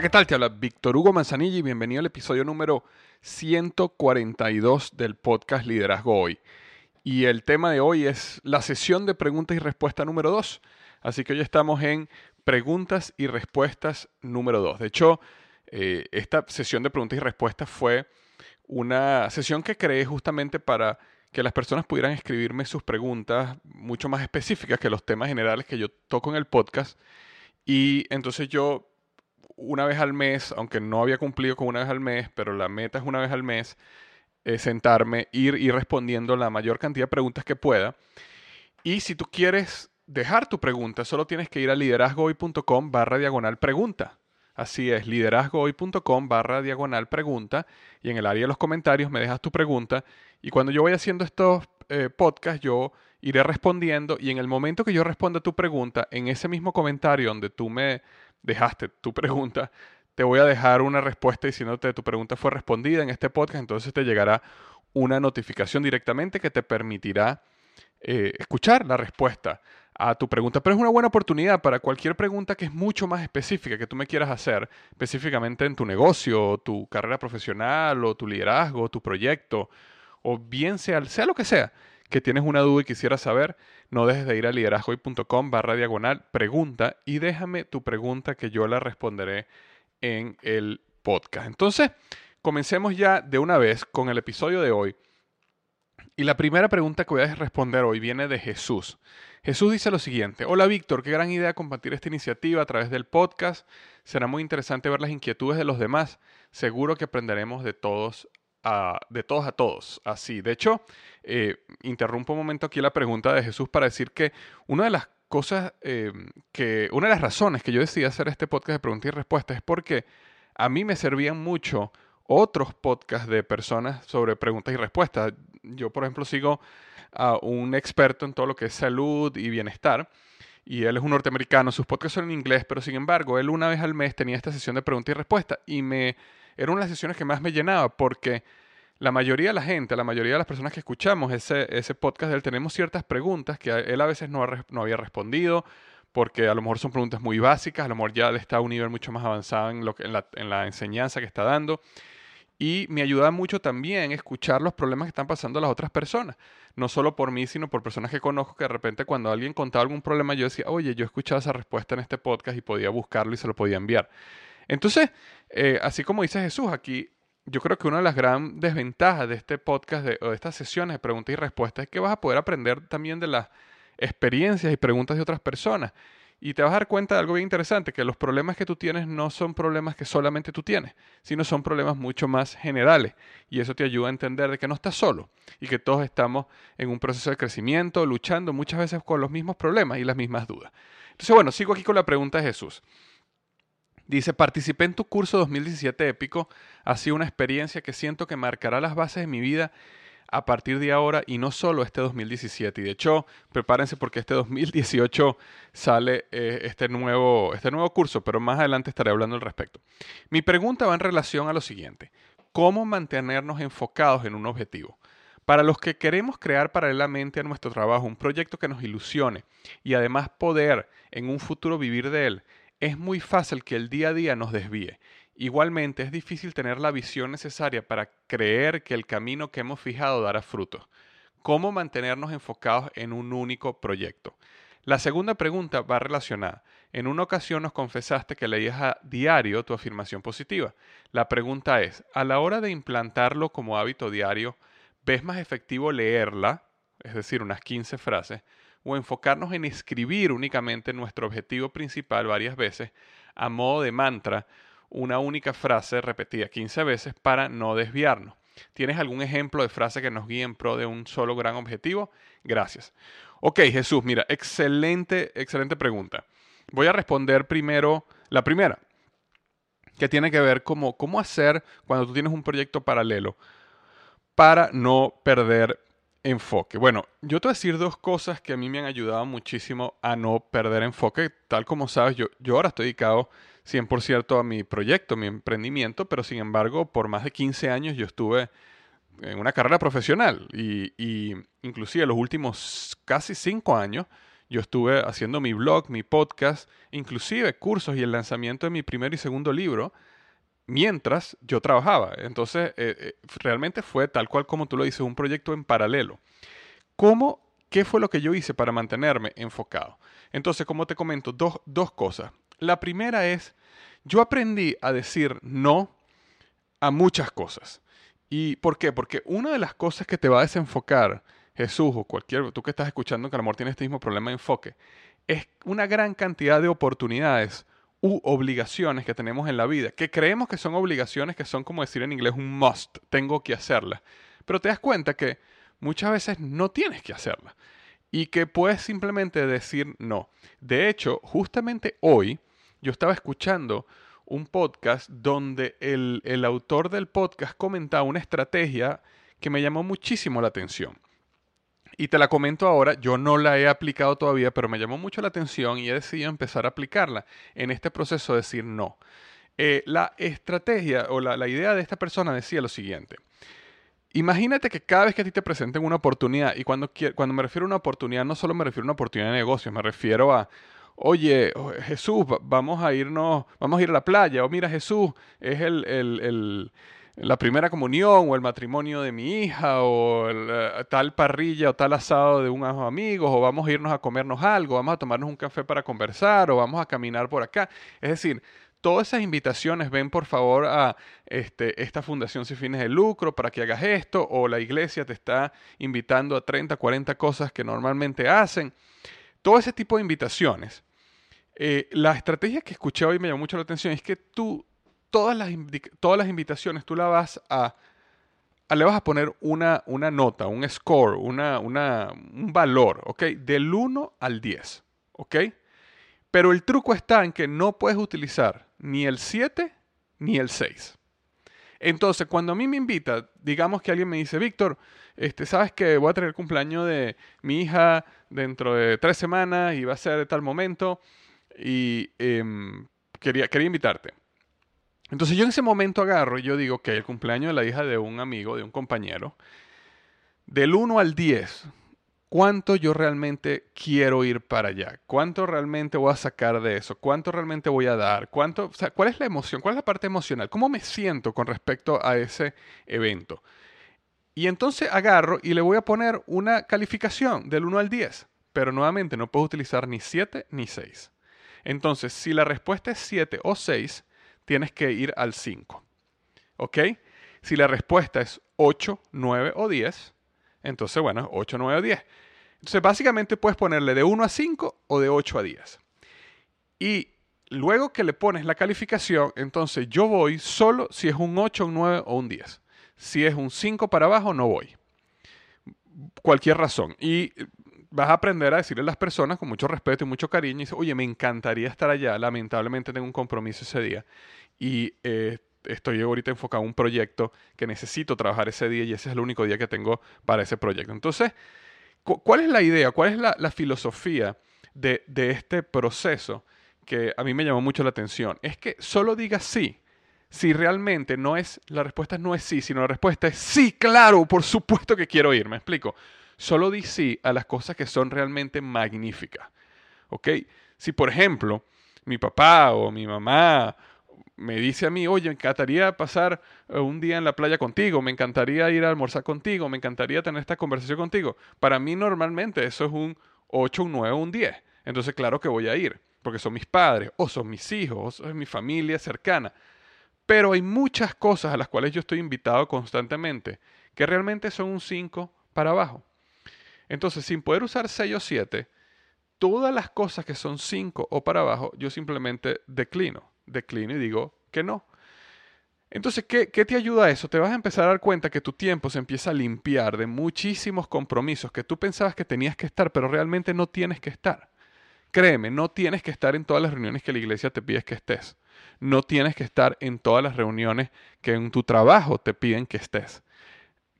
Hola, ¿qué tal? Te habla Víctor Hugo Manzanilla y bienvenido al episodio número 142 del podcast Liderazgo Hoy. Y el tema de hoy es la sesión de preguntas y respuestas número 2. Así que hoy estamos en preguntas y respuestas número 2. De hecho, eh, esta sesión de preguntas y respuestas fue una sesión que creé justamente para que las personas pudieran escribirme sus preguntas mucho más específicas que los temas generales que yo toco en el podcast. Y entonces yo una vez al mes, aunque no había cumplido con una vez al mes, pero la meta es una vez al mes, eh, sentarme, ir, ir respondiendo la mayor cantidad de preguntas que pueda. Y si tú quieres dejar tu pregunta, solo tienes que ir a liderazgohoy.com barra diagonal pregunta. Así es, liderazgohoy.com barra diagonal pregunta y en el área de los comentarios me dejas tu pregunta y cuando yo voy haciendo estos eh, podcasts yo iré respondiendo y en el momento que yo responda tu pregunta, en ese mismo comentario donde tú me dejaste tu pregunta, te voy a dejar una respuesta diciéndote tu pregunta fue respondida en este podcast, entonces te llegará una notificación directamente que te permitirá eh, escuchar la respuesta a tu pregunta. Pero es una buena oportunidad para cualquier pregunta que es mucho más específica que tú me quieras hacer, específicamente en tu negocio, tu carrera profesional, o tu liderazgo, tu proyecto, o bien sea, sea lo que sea que tienes una duda y quisieras saber, no dejes de ir a liderazgoy.com barra diagonal pregunta y déjame tu pregunta que yo la responderé en el podcast. Entonces, comencemos ya de una vez con el episodio de hoy. Y la primera pregunta que voy a responder hoy viene de Jesús. Jesús dice lo siguiente, hola Víctor, qué gran idea compartir esta iniciativa a través del podcast. Será muy interesante ver las inquietudes de los demás. Seguro que aprenderemos de todos de todos a todos. Así, de hecho, eh, interrumpo un momento aquí la pregunta de Jesús para decir que una de las cosas eh, que, una de las razones que yo decidí hacer este podcast de preguntas y respuestas es porque a mí me servían mucho otros podcasts de personas sobre preguntas y respuestas. Yo, por ejemplo, sigo a un experto en todo lo que es salud y bienestar. Y él es un norteamericano, sus podcasts son en inglés, pero sin embargo, él una vez al mes tenía esta sesión de preguntas y respuestas y me era una de las sesiones que más me llenaba porque la mayoría de la gente, la mayoría de las personas que escuchamos ese, ese podcast de él, tenemos ciertas preguntas que él a veces no, no había respondido porque a lo mejor son preguntas muy básicas, a lo mejor ya está a un nivel mucho más avanzado en, lo que, en, la, en la enseñanza que está dando. Y me ayuda mucho también escuchar los problemas que están pasando las otras personas. No solo por mí, sino por personas que conozco que de repente cuando alguien contaba algún problema yo decía, oye, yo he escuchado esa respuesta en este podcast y podía buscarlo y se lo podía enviar. Entonces, eh, así como dice Jesús, aquí yo creo que una de las grandes desventajas de este podcast o de estas sesiones de preguntas y respuestas es que vas a poder aprender también de las experiencias y preguntas de otras personas. Y te vas a dar cuenta de algo bien interesante, que los problemas que tú tienes no son problemas que solamente tú tienes, sino son problemas mucho más generales. Y eso te ayuda a entender de que no estás solo y que todos estamos en un proceso de crecimiento, luchando muchas veces con los mismos problemas y las mismas dudas. Entonces, bueno, sigo aquí con la pregunta de Jesús. Dice, participé en tu curso 2017 épico, ha sido una experiencia que siento que marcará las bases de mi vida a partir de ahora y no solo este 2017. Y de hecho, prepárense porque este 2018 sale eh, este, nuevo, este nuevo curso, pero más adelante estaré hablando al respecto. Mi pregunta va en relación a lo siguiente. ¿Cómo mantenernos enfocados en un objetivo? Para los que queremos crear paralelamente a nuestro trabajo un proyecto que nos ilusione y además poder en un futuro vivir de él, es muy fácil que el día a día nos desvíe Igualmente es difícil tener la visión necesaria para creer que el camino que hemos fijado dará frutos. ¿Cómo mantenernos enfocados en un único proyecto? La segunda pregunta va relacionada. En una ocasión nos confesaste que leías a diario tu afirmación positiva. La pregunta es, a la hora de implantarlo como hábito diario, ¿ves más efectivo leerla, es decir, unas 15 frases, o enfocarnos en escribir únicamente nuestro objetivo principal varias veces a modo de mantra una única frase repetida 15 veces para no desviarnos. ¿Tienes algún ejemplo de frase que nos guíe en pro de un solo gran objetivo? Gracias. Ok, Jesús, mira, excelente, excelente pregunta. Voy a responder primero la primera, que tiene que ver como cómo hacer cuando tú tienes un proyecto paralelo para no perder enfoque. Bueno, yo te voy a decir dos cosas que a mí me han ayudado muchísimo a no perder enfoque. Tal como sabes, yo, yo ahora estoy dedicado 100% a mi proyecto, mi emprendimiento, pero sin embargo, por más de 15 años yo estuve en una carrera profesional y, y inclusive los últimos casi 5 años yo estuve haciendo mi blog, mi podcast, inclusive cursos y el lanzamiento de mi primer y segundo libro mientras yo trabajaba. Entonces, eh, eh, realmente fue tal cual como tú lo dices, un proyecto en paralelo. ¿Cómo, ¿Qué fue lo que yo hice para mantenerme enfocado? Entonces, como te comento, dos, dos cosas. La primera es, yo aprendí a decir no a muchas cosas. ¿Y por qué? Porque una de las cosas que te va a desenfocar, Jesús o cualquier, tú que estás escuchando que el amor tiene este mismo problema de enfoque, es una gran cantidad de oportunidades u obligaciones que tenemos en la vida, que creemos que son obligaciones que son como decir en inglés un must, tengo que hacerlas. Pero te das cuenta que muchas veces no tienes que hacerlas y que puedes simplemente decir no. De hecho, justamente hoy yo estaba escuchando un podcast donde el, el autor del podcast comentaba una estrategia que me llamó muchísimo la atención y te la comento ahora, yo no la he aplicado todavía, pero me llamó mucho la atención y he decidido empezar a aplicarla en este proceso de decir no. Eh, la estrategia o la, idea de esta persona decía lo siguiente. Imagínate que cada vez que a ti te presenten una oportunidad, y cuando, cuando me refiero a una oportunidad, no solo me refiero a una oportunidad de negocio, me refiero a, oye, Jesús, vamos a irnos, vamos a ir a la playa, o mira, Jesús, es el la primera comunión o el matrimonio de mi hija o eh, tal parrilla o tal asado de unos amigos o vamos a irnos a comernos algo, vamos a tomarnos un café para conversar o vamos a caminar por acá. Es decir, todas esas invitaciones, ven por favor a este, esta fundación sin fines de lucro para que hagas esto o la iglesia te está invitando a 30, 40 cosas que normalmente hacen. Todo ese tipo de invitaciones. Eh, la estrategia que escuché hoy me llamó mucho la atención es que tú todas las, todas las invitaciones tú la vas a, le vas a poner una, una nota, un score, una, una, un valor, ¿ok? Del 1 al 10, ¿ok? Pero el truco está en que no puedes utilizar ni el 7 ni el 6. Entonces, cuando a mí me invita, digamos que alguien me dice, Víctor, este, sabes que voy a tener el cumpleaños de mi hija dentro de tres semanas y va a ser de tal momento y em, quería, quería invitarte. Entonces yo en ese momento agarro y yo digo que el cumpleaños de la hija de un amigo, de un compañero, del 1 al 10, cuánto yo realmente quiero ir para allá, cuánto realmente voy a sacar de eso, cuánto realmente voy a dar, cuánto, o sea, cuál es la emoción, cuál es la parte emocional, cómo me siento con respecto a ese evento. Y entonces agarro y le voy a poner una calificación del 1 al 10, pero nuevamente no puedo utilizar ni 7 ni 6. Entonces, si la respuesta es 7 o 6, tienes que ir al 5. ¿Ok? Si la respuesta es 8, 9 o 10, entonces, bueno, 8, 9 o 10. Entonces, básicamente puedes ponerle de 1 a 5 o de 8 a 10. Y luego que le pones la calificación, entonces yo voy solo si es un 8, un 9 o un 10. Si es un 5 para abajo, no voy. Cualquier razón. Y vas a aprender a decirle a las personas con mucho respeto y mucho cariño, y dice, oye, me encantaría estar allá, lamentablemente tengo un compromiso ese día. Y eh, estoy ahorita enfocado en un proyecto que necesito trabajar ese día y ese es el único día que tengo para ese proyecto. Entonces, ¿cuál es la idea? ¿Cuál es la, filosofía de, este proceso que a mí me llamó mucho la atención? Es que solo digas sí. Si realmente no es, la respuesta no es sí, sino la respuesta es sí, claro, por supuesto que quiero ir, me explico. Solo di sí a las cosas que son realmente magníficas. ¿Ok? Si por ejemplo mi papá o mi mamá me dice a mí, oye, me encantaría pasar eh, un día en la playa contigo, me encantaría ir a almorzar contigo, me encantaría tener esta conversación contigo. Para mí normalmente eso es un 8, un 9, un 10. Entonces claro que voy a ir, porque son mis padres, o son mis hijos, o es mi familia cercana. Pero hay muchas cosas a las cuales yo estoy invitado constantemente, que realmente son un 5 para abajo. Entonces, sin poder usar 6 o 7, todas las cosas que son 5 o para abajo, yo simplemente declino declino y digo que no. Entonces, ¿qué, ¿qué, te ayuda a eso? Te vas a empezar a dar cuenta que tu tiempo se empieza a limpiar de muchísimos compromisos que tú pensabas que tenías que estar, pero realmente no tienes que estar. Créeme, no tienes que estar en todas las reuniones que la iglesia te pide que estés. No tienes que estar en todas las reuniones que en tu trabajo te piden que estés.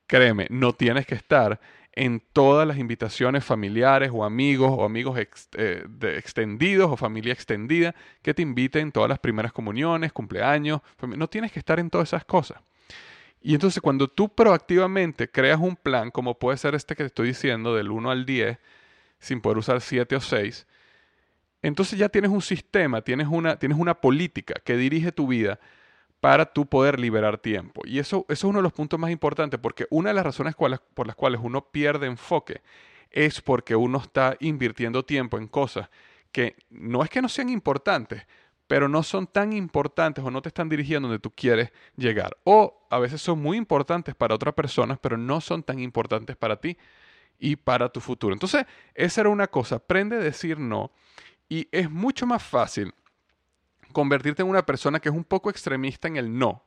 Créeme, no tienes que estar en todas las invitaciones familiares o amigos o amigos eh, extendidos o familia extendida que te inviten todas las primeras comuniones, cumpleaños. No tienes que estar en todas esas cosas. Y entonces cuando tú proactivamente creas un plan, como puede ser este que te estoy diciendo, del 1 al 10, sin poder usar 7 o 6, entonces ya tienes un sistema, tienes una, tienes una política que dirige tu vida para tú poder liberar tiempo. Y eso, eso es uno de los puntos más importantes, porque una de las razones por las cuales uno pierde enfoque es porque uno está invirtiendo tiempo en cosas que no es que no sean importantes, pero no son tan importantes o no te están dirigiendo donde tú quieres llegar. O a veces son muy importantes para otras personas, pero no son tan importantes para ti y para tu futuro. Entonces, esa era una cosa, aprende a decir no y es mucho más fácil convertirte en una persona que es un poco extremista en el no.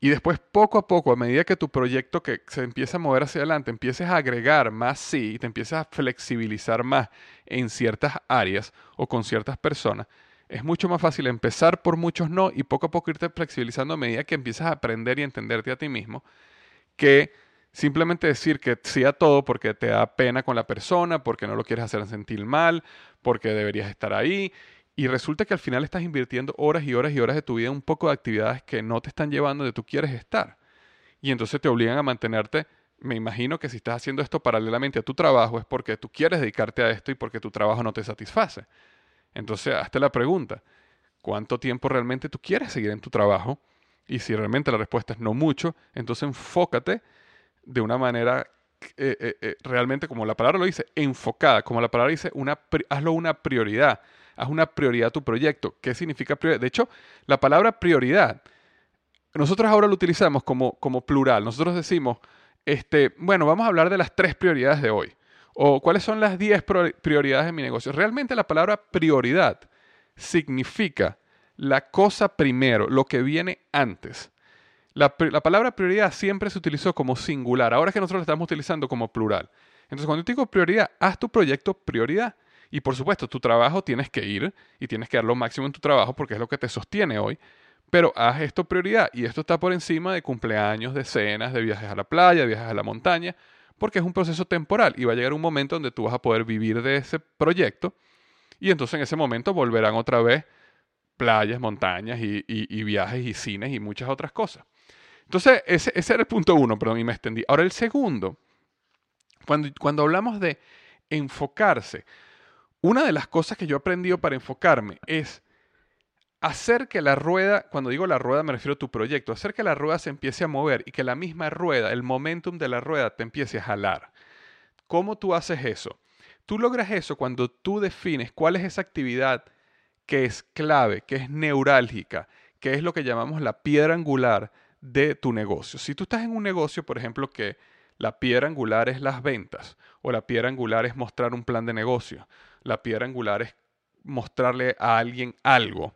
Y después, poco a poco, a medida que tu proyecto que se empieza a mover hacia adelante, empieces a agregar más sí y te empieces a flexibilizar más en ciertas áreas o con ciertas personas, es mucho más fácil empezar por muchos no y poco a poco irte flexibilizando a medida que empiezas a aprender y entenderte a ti mismo, que simplemente decir que sí a todo porque te da pena con la persona, porque no lo quieres hacer sentir mal, porque deberías estar ahí y resulta que al final estás invirtiendo horas y horas y horas de tu vida en un poco de actividades que no te están llevando donde tú quieres estar. Y entonces te obligan a mantenerte. Me imagino que si estás haciendo esto paralelamente a tu trabajo es porque tú quieres dedicarte a esto y porque tu trabajo no te satisface. Entonces, hazte la pregunta, ¿cuánto tiempo realmente tú quieres seguir en tu trabajo? Y si realmente la respuesta es no mucho, entonces enfócate de una manera eh, eh, eh, realmente, como la palabra lo dice, enfocada, como la palabra dice, una, hazlo una prioridad haz una prioridad tu proyecto. ¿Qué significa prioridad? De hecho, la palabra prioridad, nosotros ahora lo utilizamos como, como plural. Nosotros decimos, este, bueno, vamos a hablar de las tres prioridades de hoy. O cuáles son las diez prioridades de mi negocio. Realmente la palabra prioridad significa la cosa primero, lo que viene antes. La, la, palabra prioridad siempre se utilizó como singular, ahora es que nosotros la estamos utilizando como plural. Entonces, cuando yo digo prioridad, haz tu proyecto prioridad. Y por supuesto, tu trabajo tienes que ir y tienes que dar lo máximo en tu trabajo porque es lo que te sostiene hoy. Pero haz esto prioridad y esto está por encima de cumpleaños, de cenas, de viajes a la playa, viajes a la montaña, porque es un proceso temporal y va a llegar un momento donde tú vas a poder vivir de ese proyecto y entonces en ese momento volverán otra vez playas, montañas y, viajes y cines y muchas otras cosas. Entonces, ese, ese, era el punto uno, perdón, y me extendí. Ahora, el segundo, cuando, cuando hablamos de enfocarse. Una de las cosas que yo he aprendido para enfocarme es hacer que la rueda, cuando digo la rueda me refiero a tu proyecto, hacer que la rueda se empiece a mover y que la misma rueda, el momentum de la rueda te empiece a jalar. ¿Cómo tú haces eso? Tú logras eso cuando tú defines cuál es esa actividad que es clave, que es neurálgica, que es lo que llamamos la piedra angular de tu negocio. Si tú estás en un negocio, por ejemplo, que la piedra angular es las ventas, o la piedra angular es mostrar un plan de negocio, la piedra angular es mostrarle a alguien algo,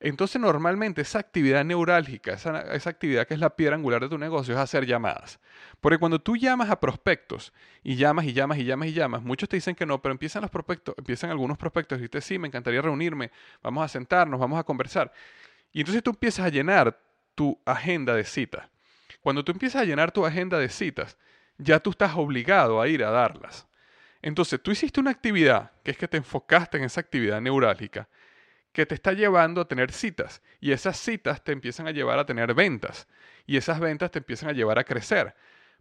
entonces normalmente esa actividad neurálgica, esa, actividad que es la piedra angular de tu negocio es hacer llamadas. Porque cuando tú llamas a prospectos y llamas y llamas y llamas y llamas, muchos te dicen que no, pero empiezan los prospectos, empiezan algunos prospectos y dices, sí, me encantaría reunirme, vamos a sentarnos, vamos a conversar. Y entonces tú empiezas a llenar tu agenda de citas. Cuando tú empiezas a llenar tu agenda de citas, ya tú estás obligado a ir a darlas. Entonces tú hiciste una actividad, que es que te enfocaste en esa actividad neurálgica, que te está llevando a tener citas y esas citas te empiezan a llevar a tener ventas y esas ventas te empiezan a llevar a crecer.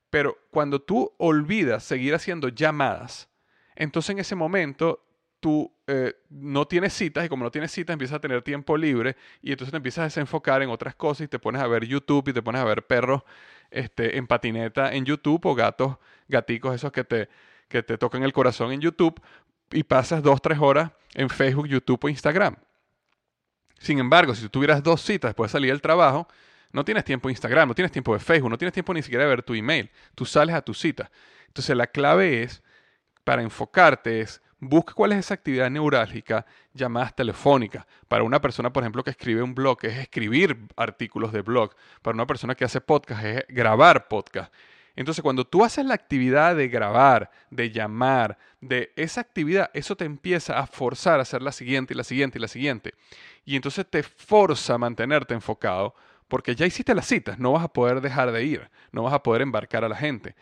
Pero cuando tú olvidas seguir haciendo llamadas, entonces en ese momento tú eh, no tienes citas y como no tienes citas empiezas a tener tiempo libre y entonces te empiezas a desenfocar en otras cosas y te pones a ver YouTube y te pones a ver perros este, en patineta en YouTube o gatos, gaticos esos que te, que te tocan el corazón en YouTube y pasas dos, tres horas en Facebook, YouTube o Instagram. Sin embargo, si tú tuvieras dos citas después de salir del trabajo, no tienes tiempo de Instagram, no tienes tiempo de Facebook, no tienes tiempo ni siquiera de ver tu email. Tú sales a tu cita. Entonces la clave es, para enfocarte, es busca cuál es esa actividad neurálgica, llamadas telefónicas. Para una persona, por ejemplo, que escribe un blog, es escribir artículos de blog. Para una persona que hace podcast, es grabar podcast. Entonces, cuando tú haces la actividad de grabar, de llamar, de esa actividad, eso te empieza a forzar a hacer la siguiente y la siguiente y la siguiente. Y entonces te forza a mantenerte enfocado porque ya hiciste las citas, no vas a poder dejar de ir, no vas a poder embarcar a la gente.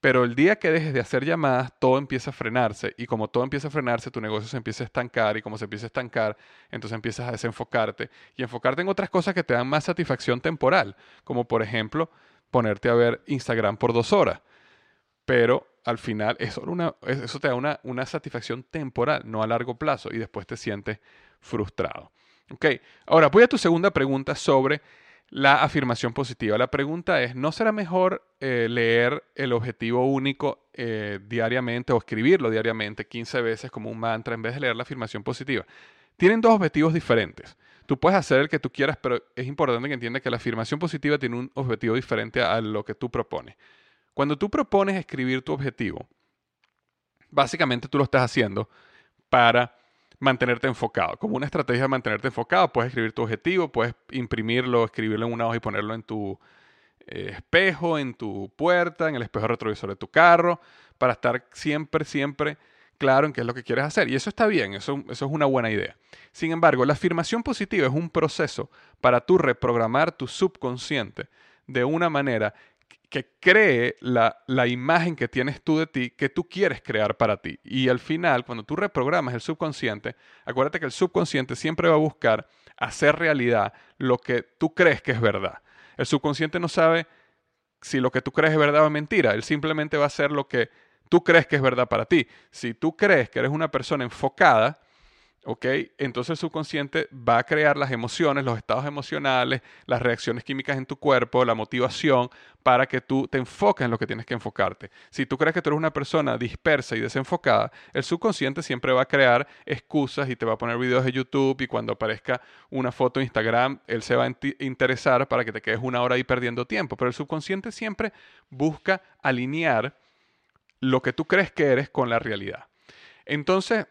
Pero el día que dejes de hacer llamadas, todo empieza a frenarse. Y como todo empieza a frenarse, tu negocio se empieza a estancar. Y como se empieza a estancar, entonces empiezas a desenfocarte. Y enfocarte en otras cosas que te dan más satisfacción temporal. Como por ejemplo, ponerte a ver Instagram por dos horas. Pero al final eso, eso te da una, una satisfacción temporal, no a largo plazo. Y después te sientes frustrado. Ok, ahora voy a tu segunda pregunta sobre la afirmación positiva. La pregunta es, ¿no será mejor eh, leer el objetivo único eh, diariamente o escribirlo diariamente 15 veces como un mantra en vez de leer la afirmación positiva? Tienen dos objetivos diferentes. Tú puedes hacer el que tú quieras, pero es importante que entiendas que la afirmación positiva tiene un objetivo diferente a lo que tú propones. Cuando tú propones escribir tu objetivo, básicamente tú lo estás haciendo para mantenerte enfocado. Como una estrategia de mantenerte enfocado, puedes escribir tu objetivo, puedes imprimirlo, escribirlo en una hoja y ponerlo en tu eh, espejo, en tu puerta, en el espejo retrovisor de tu carro, para estar siempre, siempre claro en qué es lo que quieres hacer. Y eso está bien, eso, es una buena idea. Sin embargo, la afirmación positiva es un proceso para tú reprogramar tu subconsciente de una manera que cree la, imagen que tienes tú de ti, que tú quieres crear para ti. Y al final, cuando tú reprogramas el subconsciente, acuérdate que el subconsciente siempre va a buscar hacer realidad lo que tú crees que es verdad. El subconsciente no sabe si lo que tú crees es verdad o mentira, él simplemente va a hacer lo que tú crees que es verdad para ti. Si tú crees que eres una persona enfocada, ¿ok? Entonces el subconsciente va a crear las emociones, los estados emocionales, las reacciones químicas en tu cuerpo, la motivación para que tú te enfoques en lo que tienes que enfocarte. Si tú crees que tú eres una persona dispersa y desenfocada, el subconsciente siempre va a crear excusas y te va a poner videos de YouTube y cuando aparezca una foto en Instagram, él se va a interesar para que te quedes una hora ahí perdiendo tiempo. Pero el subconsciente siempre busca alinear lo que tú crees que eres con la realidad. Entonces,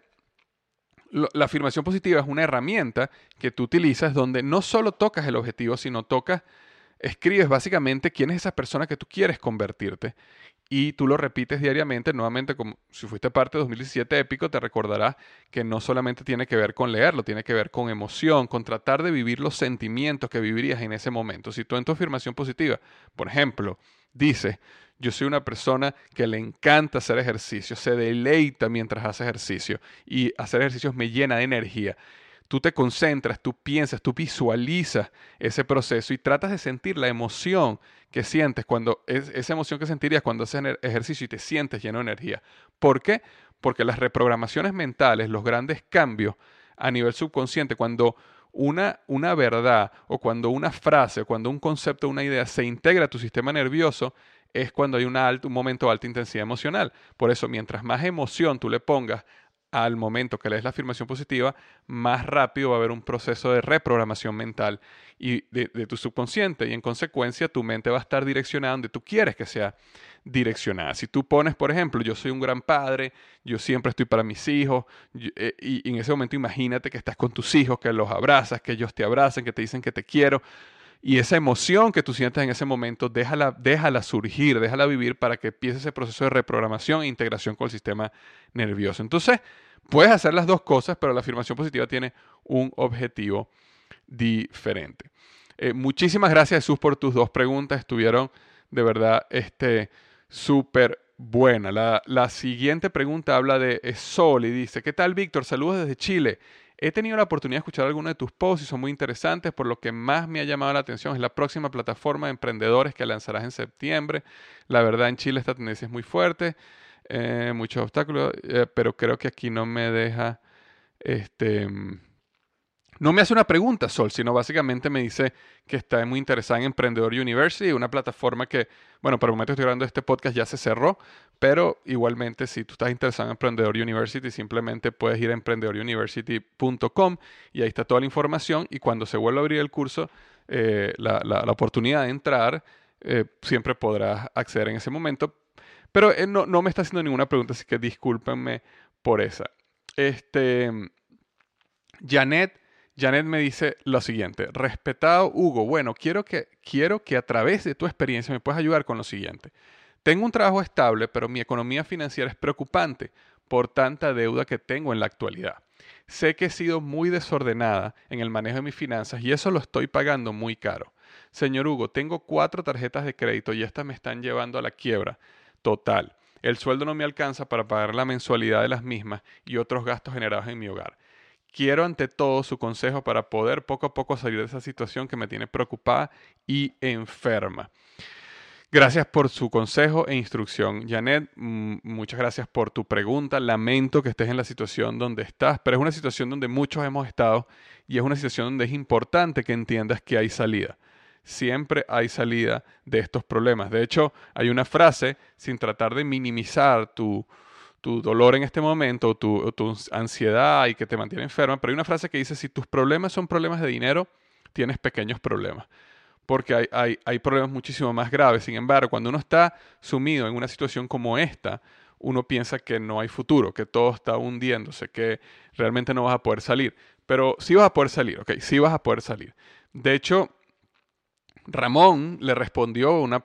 la afirmación positiva es una herramienta que tú utilizas donde no solo tocas el objetivo, sino tocas, escribes básicamente quién es esa persona que tú quieres convertirte y tú lo repites diariamente, nuevamente como si fuiste parte de 2017 épico, te recordarás que no solamente tiene que ver con leerlo, tiene que ver con emoción, con tratar de vivir los sentimientos que vivirías en ese momento. Si tú en tu afirmación positiva, por ejemplo, dices, yo soy una persona que le encanta hacer ejercicio, se deleita mientras hace ejercicio y hacer ejercicios me llena de energía. Tú te concentras, tú piensas, tú visualizas ese proceso y tratas de sentir la emoción que sientes cuando, es, esa emoción que sentirías cuando haces ejercicio y te sientes lleno de energía. ¿Por qué? porque las reprogramaciones mentales, los grandes cambios a nivel subconsciente, cuando una, una verdad o cuando una frase o cuando un concepto, una idea se integra a tu sistema nervioso, es cuando hay una un momento de alta intensidad emocional. Por eso, mientras más emoción tú le pongas al momento que lees la afirmación positiva, más rápido va a haber un proceso de reprogramación mental y de, tu subconsciente y en consecuencia tu mente va a estar direccionada donde tú quieres que sea direccionada. Si tú pones, por ejemplo, yo soy un gran padre, yo siempre estoy para mis hijos eh, y en ese momento imagínate que estás con tus hijos, que los abrazas, que ellos te abrazan, que te dicen que te quiero. Y esa emoción que tú sientes en ese momento, déjala, déjala surgir, déjala vivir para que empiece ese proceso de reprogramación e integración con el sistema nervioso. Entonces, Puedes hacer las dos cosas, pero la afirmación positiva tiene un objetivo diferente. Eh, muchísimas gracias Jesús por tus dos preguntas. Estuvieron de verdad este, súper buenas. La, la, siguiente pregunta habla de Sol y dice, ¿qué tal Víctor? Saludos desde Chile. He tenido la oportunidad de escuchar algunos de tus posts y son muy interesantes, por lo que más me ha llamado la atención es la próxima plataforma de emprendedores que lanzarás en septiembre. La verdad en Chile esta tendencia es muy fuerte. Eh, muchos obstáculos, eh, pero creo que aquí no me deja, este, no me hace una pregunta, Sol, sino básicamente me dice que está muy interesada en Emprendedor University, una plataforma que, bueno, para el momento estoy grabando este podcast ya se cerró, pero igualmente si tú estás interesado en Emprendedor University, simplemente puedes ir a emprendedoruniversity.com y ahí está toda la información y cuando se vuelva a abrir el curso, eh, la, la, oportunidad de entrar, siempre podrás acceder en ese momento pero eh, no, no, me está haciendo ninguna pregunta, así que discúlpenme por esa. Este, Janet, Janet me dice lo siguiente. Respetado Hugo, bueno, quiero que, quiero que a través de tu experiencia me puedas ayudar con lo siguiente. Tengo un trabajo estable, pero mi economía financiera es preocupante por tanta deuda que tengo en la actualidad. Sé que he sido muy desordenada en el manejo de mis finanzas y eso lo estoy pagando muy caro. Señor Hugo, tengo cuatro tarjetas de crédito y estas me están llevando a la quiebra total. El sueldo no me alcanza para pagar la mensualidad de las mismas y otros gastos generados en mi hogar. Quiero ante todo su consejo para poder poco a poco salir de esa situación que me tiene preocupada y enferma. Gracias por su consejo e instrucción. Janet, mm, muchas gracias por tu pregunta. Lamento que estés en la situación donde estás, pero es una situación donde muchos hemos estado y es una situación donde es importante que entiendas que hay salida siempre hay salida de estos problemas. De hecho, hay una frase, sin tratar de minimizar tu, dolor en este momento, o tu, tu, ansiedad y que te mantiene enferma, pero hay una frase que dice, si tus problemas son problemas de dinero, tienes pequeños problemas. Porque hay, hay, problemas muchísimo más graves. Sin embargo, cuando uno está sumido en una situación como esta, uno piensa que no hay futuro, que todo está hundiéndose, que realmente no vas a poder salir. Pero sí vas a poder salir, ok, sí vas a poder salir. De hecho, Ramón le respondió, una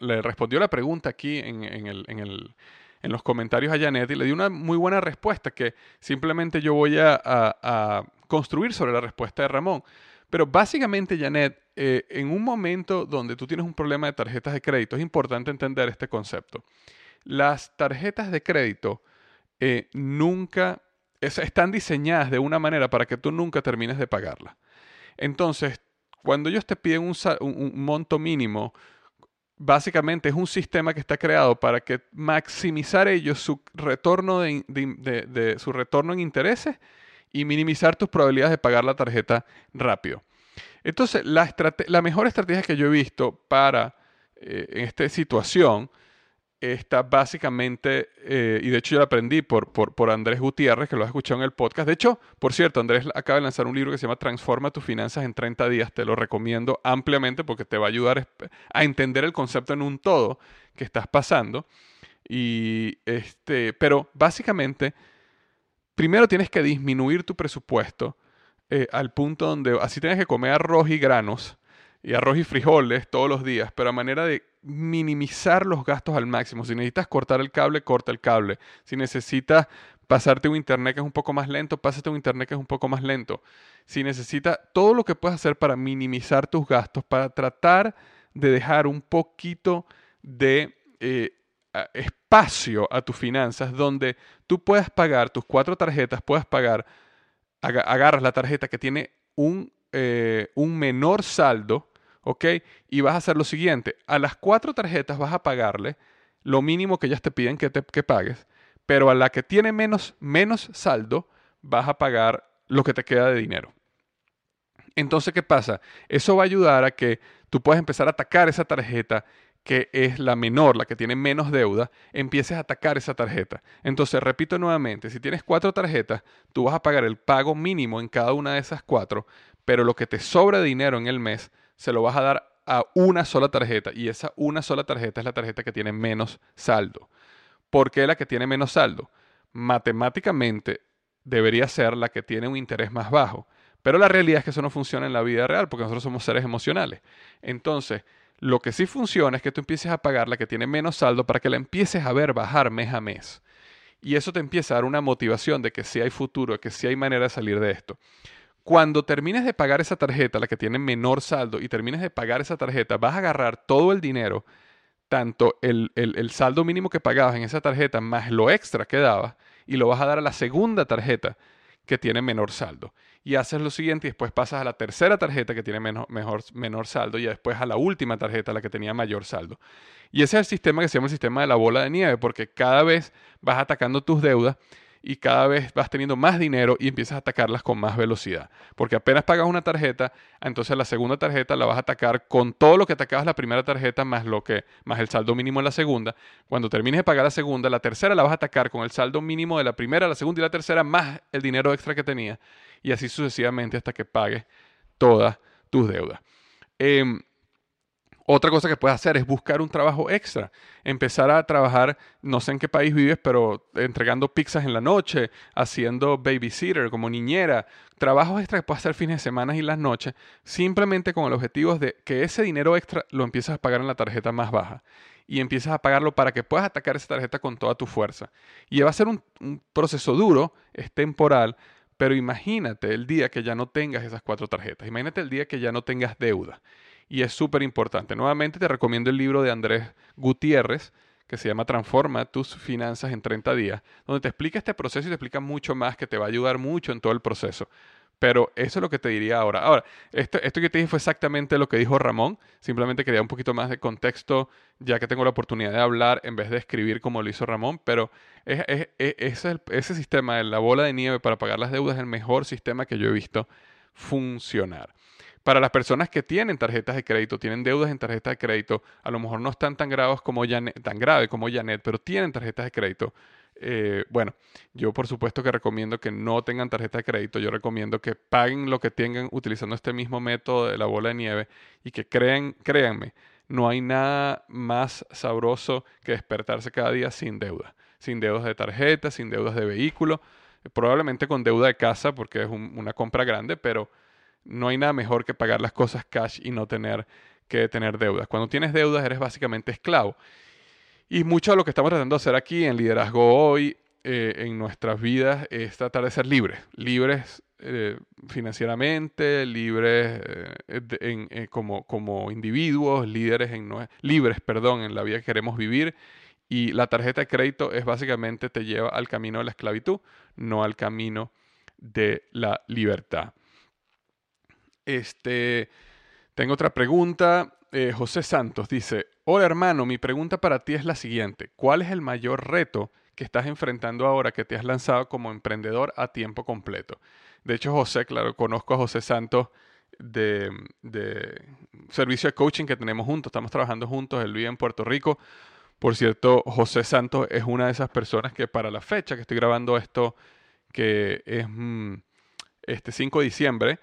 le respondió la pregunta aquí en, el, en, los comentarios a Janet y le dio una muy buena respuesta que simplemente yo voy a, construir sobre la respuesta de Ramón. Pero básicamente, Janet, eh, en un momento donde tú tienes un problema de tarjetas de crédito, es importante entender este concepto. Las tarjetas de crédito eh, nunca están diseñadas de una manera para que tú nunca termines de pagarla. Entonces, cuando ellos te piden un, monto mínimo, básicamente es un sistema que está creado para que maximizar ellos su retorno, de, su retorno en intereses y minimizar tus probabilidades de pagar la tarjeta rápido. Entonces, la, la mejor estrategia que yo he visto para eh, en esta situación está básicamente, eh, y de hecho yo la aprendí por, por, Andrés Gutiérrez, que lo has escuchado en el podcast. De hecho, por cierto, Andrés acaba de lanzar un libro que se llama Transforma tus finanzas en 30 días. Te lo recomiendo ampliamente porque te va a ayudar a entender el concepto en un todo que estás pasando. Y este, pero básicamente, primero tienes que disminuir tu presupuesto eh, al punto donde así tienes que comer arroz y granos y arroz y frijoles todos los días, pero a manera de minimizar los gastos al máximo. Si necesitas cortar el cable, corta el cable. Si necesitas pasarte un internet que es un poco más lento, pásate un internet que es un poco más lento. Si necesitas todo lo que puedes hacer para minimizar tus gastos, para tratar de dejar un poquito de eh, espacio a tus finanzas donde tú puedas pagar tus cuatro tarjetas, puedas pagar, agarras la tarjeta que tiene un, eh, un menor saldo ¿ok? Y vas a hacer lo siguiente, a las cuatro tarjetas vas a pagarle lo mínimo que ellas te piden que, te, que pagues, pero a la que tiene menos, menos saldo vas a pagar lo que te queda de dinero. Entonces, ¿qué pasa? Eso va a ayudar a que tú puedas empezar a atacar esa tarjeta que es la menor, la que tiene menos deuda, empieces a atacar esa tarjeta. Entonces, repito nuevamente, si tienes cuatro tarjetas, tú vas a pagar el pago mínimo en cada una de esas cuatro, pero lo que te sobra de dinero en el mes se lo vas a dar a una sola tarjeta y esa una sola tarjeta es la tarjeta que tiene menos saldo. ¿Por qué la que tiene menos saldo? Matemáticamente debería ser la que tiene un interés más bajo, pero la realidad es que eso no funciona en la vida real porque nosotros somos seres emocionales. Entonces, lo que sí funciona es que tú empieces a pagar la que tiene menos saldo para que la empieces a ver bajar mes a mes. Y eso te empieza a dar una motivación de que sí hay futuro, de que sí hay manera de salir de esto. Cuando termines de pagar esa tarjeta, la que tiene menor saldo, y termines de pagar esa tarjeta, vas a agarrar todo el dinero, tanto el, el saldo mínimo que pagabas en esa tarjeta más lo extra que dabas, y lo vas a dar a la segunda tarjeta que tiene menor saldo y haces lo siguiente y después pasas a la tercera tarjeta que tiene menor, menor saldo y después a la última tarjeta, la que tenía mayor saldo. Y ese es el sistema que se llama el sistema de la bola de nieve, porque cada vez vas atacando tus deudas y cada vez vas teniendo más dinero y empiezas a atacarlas con más velocidad. Porque apenas pagas una tarjeta, entonces la segunda tarjeta la vas a atacar con todo lo que atacabas la primera tarjeta más lo que más el saldo mínimo en la segunda. Cuando termines de pagar la segunda, la tercera la vas a atacar con el saldo mínimo de la primera, la segunda y la tercera más el dinero extra que tenía y así sucesivamente hasta que pagues todas tus deudas. Em, otra cosa que puedes hacer es buscar un trabajo extra, empezar a trabajar, no sé en qué país vives, pero entregando pizzas en la noche, haciendo babysitter como niñera, trabajos extra que puedes hacer fines de semana y las noches, simplemente con el objetivo de que ese dinero extra lo empieces a pagar en la tarjeta más baja. Y empiezas a pagarlo para que puedas atacar esa tarjeta con toda tu fuerza. Y va a ser un, un proceso duro, es temporal, pero imagínate el día que ya no tengas esas cuatro tarjetas, imagínate el día que ya no tengas deuda y es súper importante. Nuevamente te recomiendo el libro de Andrés Gutiérrez, que se llama Transforma tus finanzas en 30 días, donde te explica este proceso y te explica mucho más que te va a ayudar mucho en todo el proceso. Pero eso es lo que te diría ahora. Ahora, esto, esto que te dije fue exactamente lo que dijo Ramón. Simplemente quería un poquito más de contexto, ya que tengo la oportunidad de hablar en vez de escribir como lo hizo Ramón. Pero es, ese, ese sistema de la bola de nieve para pagar las deudas es el mejor sistema que yo he visto funcionar. Para las personas que tienen tarjetas de crédito, tienen deudas en tarjetas de crédito, a lo mejor no están tan graves como Janet, tan grave como Janet, pero tienen tarjetas de crédito. Eh, bueno, yo por supuesto que recomiendo que no tengan tarjeta de crédito, yo recomiendo que paguen lo que tengan utilizando este mismo método de la bola de nieve y que crean, créanme, no hay nada más sabroso que despertarse cada día sin deuda, sin deudas de tarjeta, sin deudas de vehículo, probablemente con deuda de casa porque es una compra grande, pero no hay nada mejor que pagar las cosas cash y no tener que tener deudas. Cuando tienes deudas eres básicamente esclavo. Y mucho de lo que estamos tratando de hacer aquí en Liderazgo Hoy, eh, en nuestras vidas, es tratar de ser libres. Libres eh, financieramente, libres eh, como, como individuos, líderes en, libres perdón, en la vida que queremos vivir. Y la tarjeta de crédito es básicamente te lleva al camino de la esclavitud, no al camino de la libertad. Este, tengo otra pregunta. Eh, José Santos dice, hola hermano, mi pregunta para ti es la siguiente. ¿Cuál es el mayor reto que estás enfrentando ahora que te has lanzado como emprendedor a tiempo completo? De hecho, José, claro, conozco a José Santos de, de servicio de coaching que tenemos juntos. Estamos trabajando juntos. Él vive en Puerto Rico. Por cierto, José Santos es una de esas personas que para la fecha que estoy grabando esto, que es mm, este 5 de diciembre,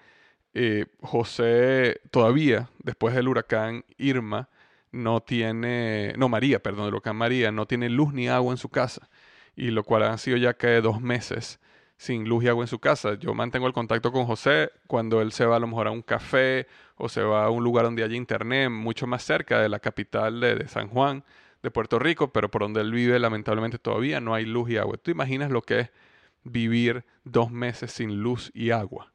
eh, José todavía, después del huracán Irma, no tiene, no María, perdón, el huracán María, no tiene luz ni agua en su casa, y lo cual han sido ya que dos meses sin luz y agua en su casa. Yo mantengo el contacto con José cuando él se va a lo mejor a un café o se va a un lugar donde haya internet, mucho más cerca de la capital de, de San Juan, de Puerto Rico, pero por donde él vive lamentablemente todavía no hay luz y agua. ¿Tú imaginas lo que es vivir dos meses sin luz y agua?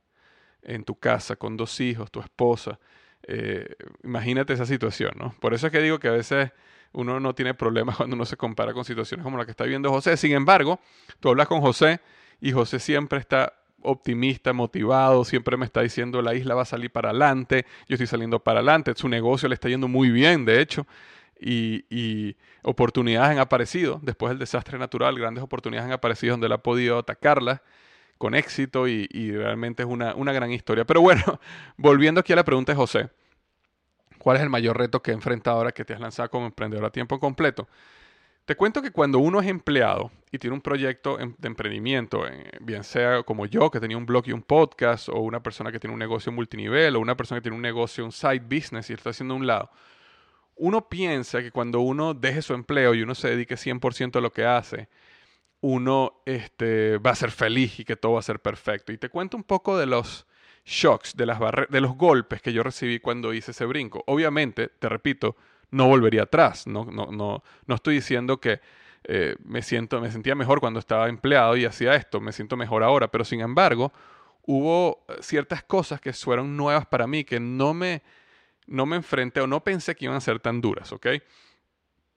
En tu casa con dos hijos, tu esposa. Eh, imagínate esa situación, ¿no? Por eso es que digo que a veces uno no tiene problemas cuando uno se compara con situaciones como la que está viviendo José. Sin embargo, tú hablas con José y José siempre está optimista, motivado, siempre me está diciendo la isla va a salir para adelante, yo estoy saliendo para adelante, su negocio le está yendo muy bien, de hecho. y, oportunidades han aparecido después del desastre natural, grandes oportunidades han aparecido donde él ha podido atacarlas con éxito y, realmente es una, una, gran historia. Pero bueno, volviendo aquí a la pregunta de José, ¿cuál es el mayor reto que he enfrentado ahora que te has lanzado como emprendedor a tiempo completo? Te cuento que cuando uno es empleado y tiene un proyecto de emprendimiento, eh, bien sea como yo, que tenía un blog y un podcast, o una persona que tiene un negocio multinivel, o una persona que tiene un negocio, un side business y está haciendo un lado, uno piensa que cuando uno deje su empleo y uno se dedique 100% a lo que hace, uno este, va a ser feliz y que todo va a ser perfecto. Y te cuento un poco de los shocks, de, las de los golpes que yo recibí cuando hice ese brinco. Obviamente, te repito, no volvería atrás. No, no, no, no estoy diciendo que eh, me, siento, me sentía mejor cuando estaba empleado y hacía esto, me siento mejor ahora, pero sin embargo, hubo eh, ciertas cosas que fueron nuevas para mí, que no me no me enfrenté o no pensé que iban a ser tan duras, ¿ok?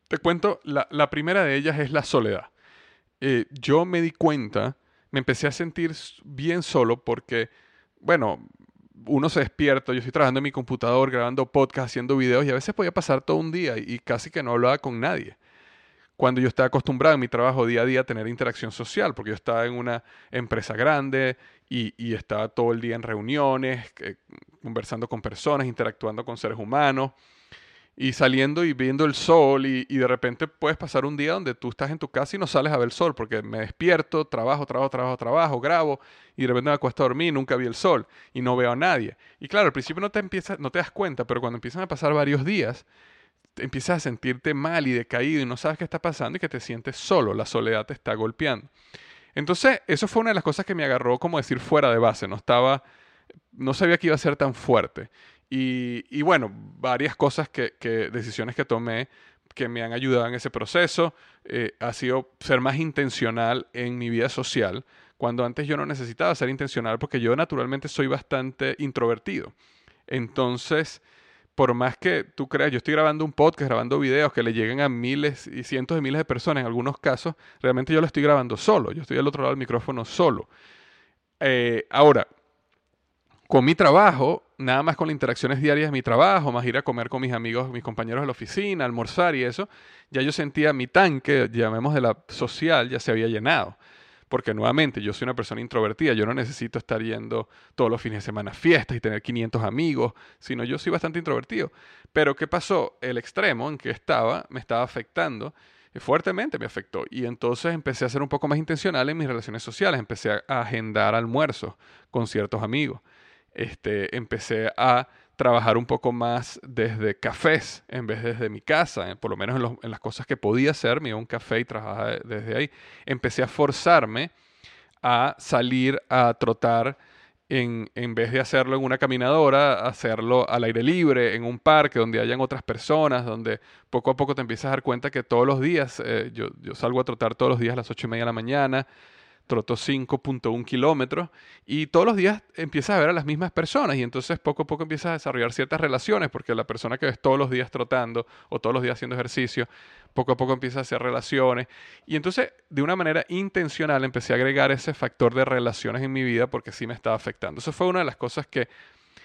Te cuento, la, primera de ellas es la soledad. Eh, yo me di cuenta, me empecé a sentir bien solo porque, bueno, uno se despierta, yo estoy trabajando en mi computador, grabando podcast, haciendo videos y a veces podía pasar todo un día y casi que no hablaba con nadie. Cuando yo estaba acostumbrado en mi trabajo día a día a tener interacción social, porque yo estaba en una empresa grande y, estaba todo el día en reuniones, conversando con personas, interactuando con seres humanos y saliendo y viendo el sol y, de repente puedes pasar un día donde tú estás en tu casa y no sales a ver el sol porque me despierto, trabajo, trabajo, trabajo, trabajo, grabo y de repente me acuesto a dormir, nunca vi el sol y no veo a nadie. Y claro, al principio no te, empiezas, no te das cuenta, pero cuando empiezan a pasar varios días, empiezas a sentirte mal y decaído y no sabes qué está pasando y que te sientes solo, la soledad te está golpeando. Entonces, eso fue una de las cosas que me agarró, como decir, fuera de base, no estaba, no sabía que iba a ser tan fuerte. Y, bueno, varias cosas que, decisiones que tomé que me han ayudado en ese proceso eh, ha sido ser más intencional en mi vida social, cuando antes yo no necesitaba ser intencional porque yo naturalmente soy bastante introvertido. Entonces, por más que tú creas, yo estoy grabando un podcast, grabando videos que le lleguen a miles y cientos de miles de personas en algunos casos, realmente yo lo estoy grabando solo, yo estoy al otro lado del micrófono solo. Eh, ahora, con mi trabajo, nada más con las interacciones diarias de mi trabajo, más ir a comer con mis amigos, mis compañeros de la oficina, almorzar y eso, ya yo sentía mi tanque, llamemos de la social, ya se había llenado porque nuevamente yo soy una persona introvertida, yo no necesito estar yendo todos los fines de semana a fiestas y tener 500 amigos, sino yo soy bastante introvertido. Pero ¿qué pasó? El extremo en que estaba me estaba afectando fuertemente me afectó. Y entonces empecé a ser un poco más intencional en mis relaciones sociales. Empecé a agendar almuerzos con ciertos amigos. Este, empecé a trabajar un poco más desde cafés en vez de desde mi casa, eh, por lo menos en, las cosas que podía hacer, me iba a un café y trabajaba desde ahí. Empecé a forzarme a salir a trotar en, en, vez de hacerlo en una caminadora, hacerlo al aire libre, en un parque donde hayan otras personas, donde poco a poco te empiezas a dar cuenta que todos los días, eh, yo, yo, salgo a trotar todos los días a las ocho y media de la mañana, trotó 5.1 kilómetros y todos los días empiezas a ver a las mismas personas y entonces poco a poco empiezas a desarrollar ciertas relaciones porque la persona que ves todos los días trotando o todos los días haciendo ejercicio, poco a poco empieza a hacer relaciones y entonces de una manera intencional empecé a agregar ese factor de relaciones en mi vida porque sí me estaba afectando. Eso fue una de las cosas que,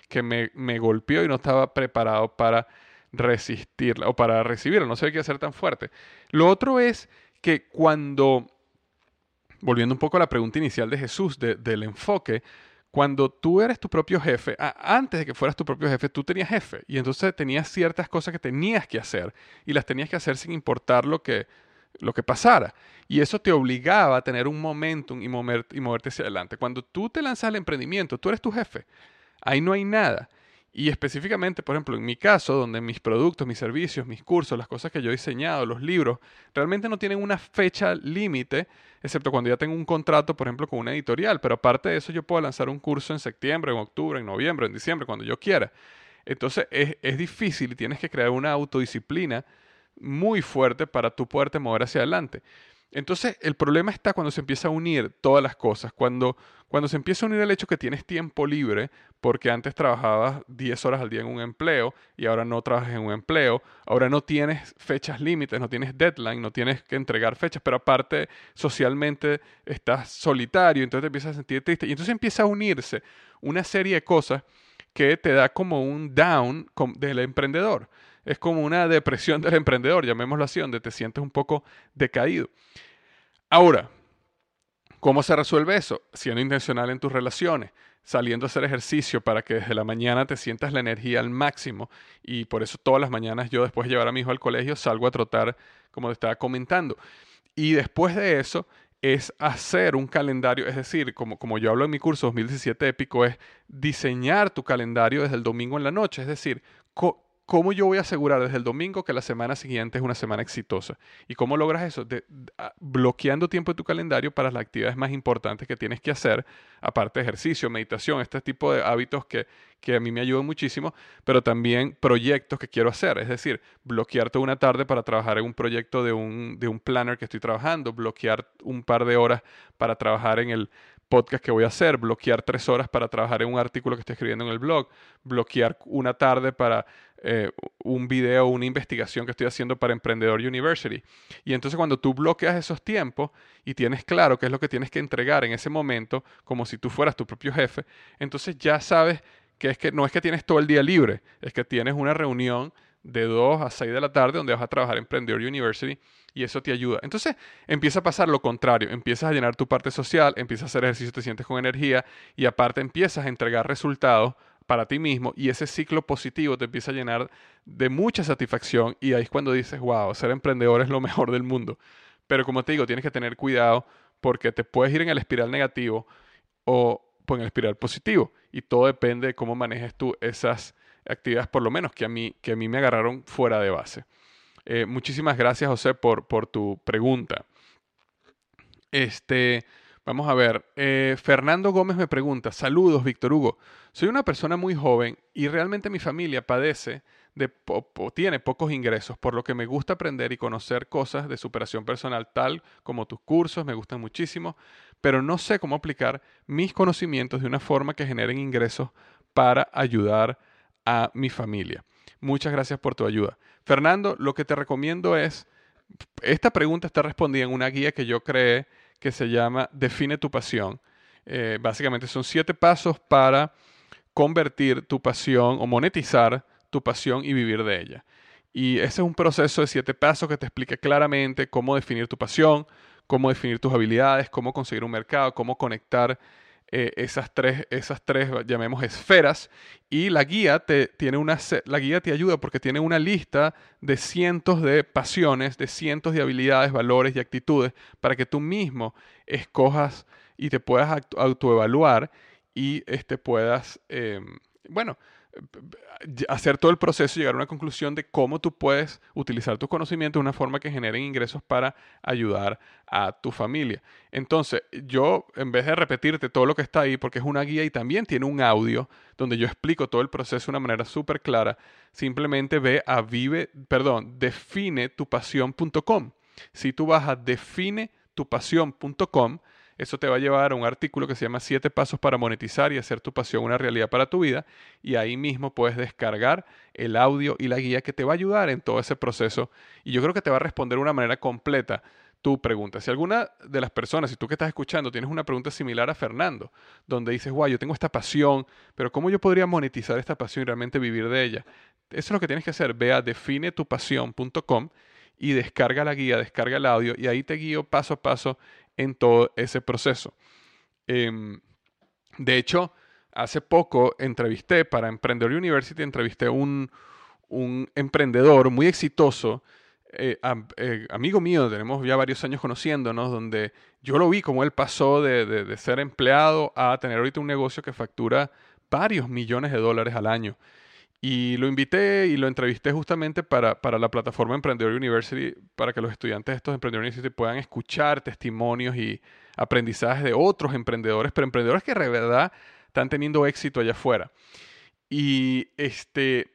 que me, me golpeó y no estaba preparado para resistirla o para recibirla, no sé qué hacer tan fuerte. Lo otro es que cuando volviendo un poco a la pregunta inicial de Jesús, del enfoque, cuando tú eres tu propio jefe, antes de que fueras tu propio jefe, tú tenías jefe y entonces tenías ciertas cosas que tenías que hacer y las tenías que hacer sin importar lo que, lo que pasara. Y eso te obligaba a tener un momentum y, y moverte hacia adelante. Cuando tú te lanzas al emprendimiento, tú eres tu jefe. Ahí no hay nada. Y específicamente, por ejemplo, en mi caso, donde mis productos, mis servicios, mis cursos, las cosas que yo he diseñado, los libros, realmente no tienen una fecha límite, excepto cuando ya tengo un contrato, por ejemplo, con una editorial. Pero aparte de eso, yo puedo lanzar un curso en septiembre, en octubre, en noviembre, en diciembre, cuando yo quiera. Entonces es, es difícil y tienes que crear una autodisciplina muy fuerte para tú poderte mover hacia adelante. Entonces, el problema está cuando se empieza a unir todas las cosas, cuando, cuando se empieza a unir el hecho que tienes tiempo libre, porque antes trabajabas 10 horas al día en un empleo y ahora no trabajas en un empleo, ahora no tienes fechas límites, no tienes deadline, no tienes que entregar fechas, pero aparte socialmente estás solitario, entonces te empiezas a sentir triste y entonces empieza a unirse una serie de cosas que te da como un down del emprendedor. Es como una depresión del emprendedor, llamémoslo así, donde te sientes un poco decaído. Ahora, ¿cómo se resuelve eso? Siendo intencional en tus relaciones, saliendo a hacer ejercicio para que desde la mañana te sientas la energía al máximo. Y por eso todas las mañanas yo después de llevar a mi hijo al colegio salgo a trotar, como te estaba comentando. Y después de eso es hacer un calendario, es decir, como, como yo hablo en mi curso 2017 épico, es diseñar tu calendario desde el domingo en la noche, es decir, ¿Cómo yo voy a asegurar desde el domingo que la semana siguiente es una semana exitosa? ¿Y cómo logras eso? bloqueando tiempo de tu calendario para las actividades más importantes que tienes que hacer, aparte de ejercicio, meditación, este tipo de hábitos que, que a mí me ayudan muchísimo, pero también proyectos que quiero hacer. Es decir, bloquearte una tarde para trabajar en un proyecto de un, de un planner que estoy trabajando, bloquear un par de horas para trabajar en el podcast que voy a hacer, bloquear tres horas para trabajar en un artículo que estoy escribiendo en el blog, bloquear una tarde para eh, un video, una investigación que estoy haciendo para Emprendedor University. Y entonces cuando tú bloqueas esos tiempos y tienes claro qué es lo que tienes que entregar en ese momento, como si tú fueras tu propio jefe, entonces ya sabes que es que no es que tienes todo el día libre, es que tienes una reunión de 2 a 6 de la tarde donde vas a trabajar en Emprendedor University y eso te ayuda. Entonces empieza a pasar lo contrario, empiezas a llenar tu parte social, empiezas a hacer ejercicio, te sientes con energía y aparte empiezas a entregar resultados para ti mismo y ese ciclo positivo te empieza a llenar de mucha satisfacción y ahí es cuando dices, wow, ser emprendedor es lo mejor del mundo. Pero como te digo, tienes que tener cuidado porque te puedes ir en el espiral negativo o pues, en el espiral positivo y todo depende de cómo manejes tú esas actividades, por lo menos que a mí, que a mí me agarraron fuera de base. Eh, muchísimas gracias, José, por, por tu pregunta. Este, vamos a ver. Eh, Fernando Gómez me pregunta: Saludos, Víctor Hugo. Soy una persona muy joven y realmente mi familia padece de o tiene pocos ingresos, por lo que me gusta aprender y conocer cosas de superación personal, tal como tus cursos, me gustan muchísimo, pero no sé cómo aplicar mis conocimientos de una forma que generen ingresos para ayudar a mi familia. Muchas gracias por tu ayuda. Fernando, lo que te recomiendo es, esta pregunta está respondida en una guía que yo creé que se llama Define tu pasión. Eh, básicamente son siete pasos para convertir tu pasión o monetizar tu pasión y vivir de ella. Y ese es un proceso de siete pasos que te explica claramente cómo definir tu pasión, cómo definir tus habilidades, cómo conseguir un mercado, cómo conectar eh, esas, tres, esas tres, llamemos, esferas. Y la guía, te, tiene una, la guía te ayuda porque tiene una lista de cientos de pasiones, de cientos de habilidades, valores y actitudes para que tú mismo escojas y te puedas autoevaluar y este, puedas, em, bueno, hacer todo el proceso y llegar a una conclusión de cómo tú puedes utilizar tus conocimientos de una forma que generen ingresos para ayudar a tu familia. Entonces, yo, en vez de repetirte todo lo que está ahí, porque es una guía y también tiene un audio donde yo explico todo el proceso de una manera súper clara, simplemente ve a vive, perdón, definetupasión.com. Si tú vas a definetupasión.com, eso te va a llevar a un artículo que se llama Siete Pasos para monetizar y hacer tu pasión una realidad para tu vida. Y ahí mismo puedes descargar el audio y la guía que te va a ayudar en todo ese proceso. Y yo creo que te va a responder de una manera completa tu pregunta. Si alguna de las personas, si tú que estás escuchando, tienes una pregunta similar a Fernando, donde dices, guau, yo tengo esta pasión, pero ¿cómo yo podría monetizar esta pasión y realmente vivir de ella? Eso es lo que tienes que hacer. Ve a definetupasión.com y descarga la guía, descarga el audio y ahí te guío paso a paso en todo ese proceso. Em, de hecho, hace poco entrevisté para Emprendedor University, entrevisté un, un emprendedor muy exitoso, eh, eh, amigo mío, tenemos ya varios años conociéndonos, donde yo lo vi como él pasó de, de, ser empleado a tener ahorita un negocio que factura varios millones de dólares al año. Y lo invité y lo entrevisté justamente para, para, la plataforma Emprendedor University, para que los estudiantes de estos Emprendedor University puedan escuchar testimonios y aprendizajes de otros emprendedores, pero emprendedores que de verdad están teniendo éxito allá afuera. Y este,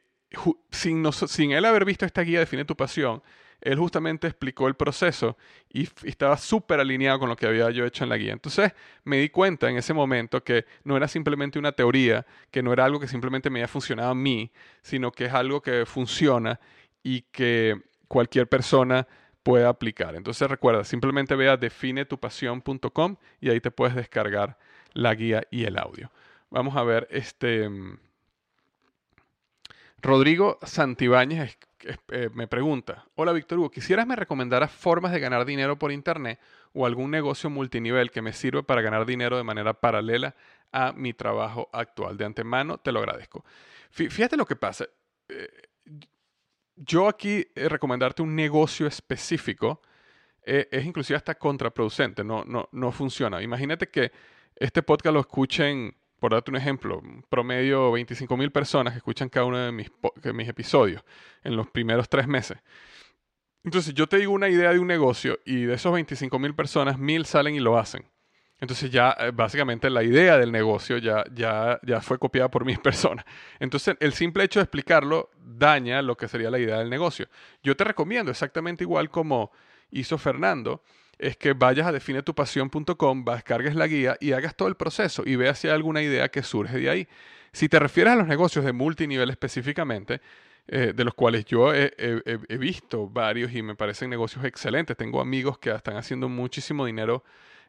sin, sin él haber visto esta guía Define tu pasión, él justamente explicó el proceso y, estaba súper alineado con lo que había yo hecho en la guía. Entonces me di cuenta en ese momento que no era simplemente una teoría, que no era algo que simplemente me había funcionado a mí, sino que es algo que funciona y que cualquier persona puede aplicar. Entonces recuerda, simplemente ve a definetupasión.com y ahí te puedes descargar la guía y el audio. Vamos a ver, este... Rodrigo Santibáñez eh, me pregunta, hola Víctor Hugo, ¿quisieras me recomendaras formas de ganar dinero por Internet o algún negocio multinivel que me sirva para ganar dinero de manera paralela a mi trabajo actual? De antemano, te lo agradezco. Fíjate lo que pasa. Eh, yo aquí eh, recomendarte un negocio específico es inclusive hasta contraproducente, no, no, no funciona. Imagínate que este podcast lo escuchen por darte un ejemplo, promedio 25 mil personas que escuchan cada uno de mis, mis episodios en los primeros tres meses. Entonces yo te digo una idea de un negocio y de esos 25 mil personas, mil salen y lo hacen. Entonces ya eh, básicamente la idea del negocio ya, ya, ya fue copiada por mis personas. Entonces el simple hecho de explicarlo daña lo que sería la idea del negocio. Yo te recomiendo exactamente igual como hizo Fernando es que vayas a definetupasión.com, descargues la guía y hagas todo el proceso y veas si hay alguna idea que surge de ahí. Si te refieres a los negocios de multinivel específicamente, eh, de los cuales yo he, visto varios y me parecen negocios excelentes, tengo amigos que están haciendo muchísimo dinero